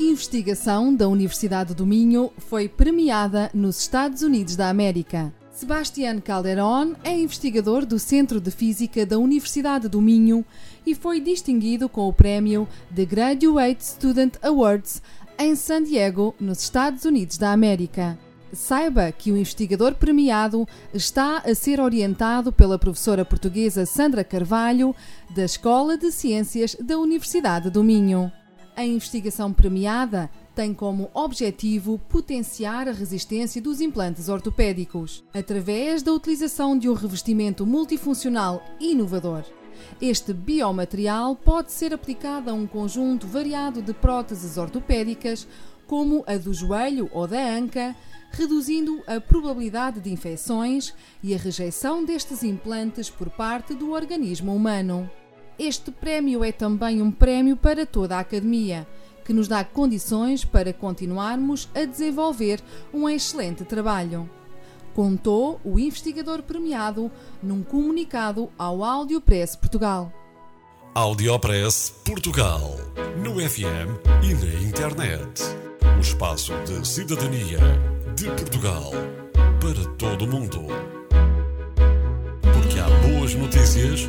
Investigação da Universidade do Minho foi premiada nos Estados Unidos da América. Sebastián Calderón é investigador do Centro de Física da Universidade do Minho e foi distinguido com o prémio The Graduate Student Awards em San Diego, nos Estados Unidos da América. Saiba que o investigador premiado está a ser orientado pela professora portuguesa Sandra Carvalho, da Escola de Ciências da Universidade do Minho. A investigação premiada tem como objetivo potenciar a resistência dos implantes ortopédicos através da utilização de um revestimento multifuncional inovador. Este biomaterial pode ser aplicado a um conjunto variado de próteses ortopédicas, como a do joelho ou da anca, reduzindo a probabilidade de infecções e a rejeição destes implantes por parte do organismo humano. Este prémio é também um prémio para toda a academia, que nos dá condições para continuarmos a desenvolver um excelente trabalho. Contou o investigador premiado num comunicado ao Audiopress Portugal. Audiopress Portugal. No FM e na internet. O espaço de cidadania de Portugal para todo o mundo. Porque há boas notícias